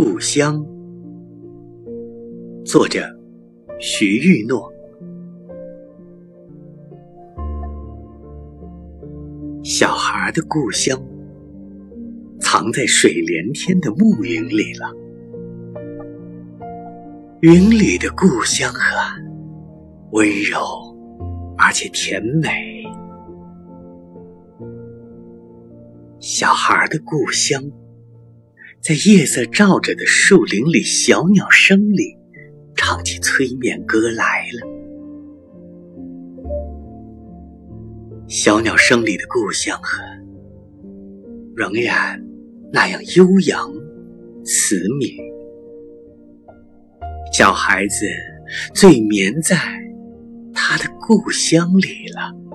故乡，作者徐玉诺。小孩的故乡，藏在水连天的暮云里了。云里的故乡啊，温柔而且甜美。小孩的故乡。在夜色照着的树林里，小鸟声里，唱起催眠歌来了。小鸟声里的故乡啊，仍然那样悠扬、慈悯。小孩子最眠在他的故乡里了。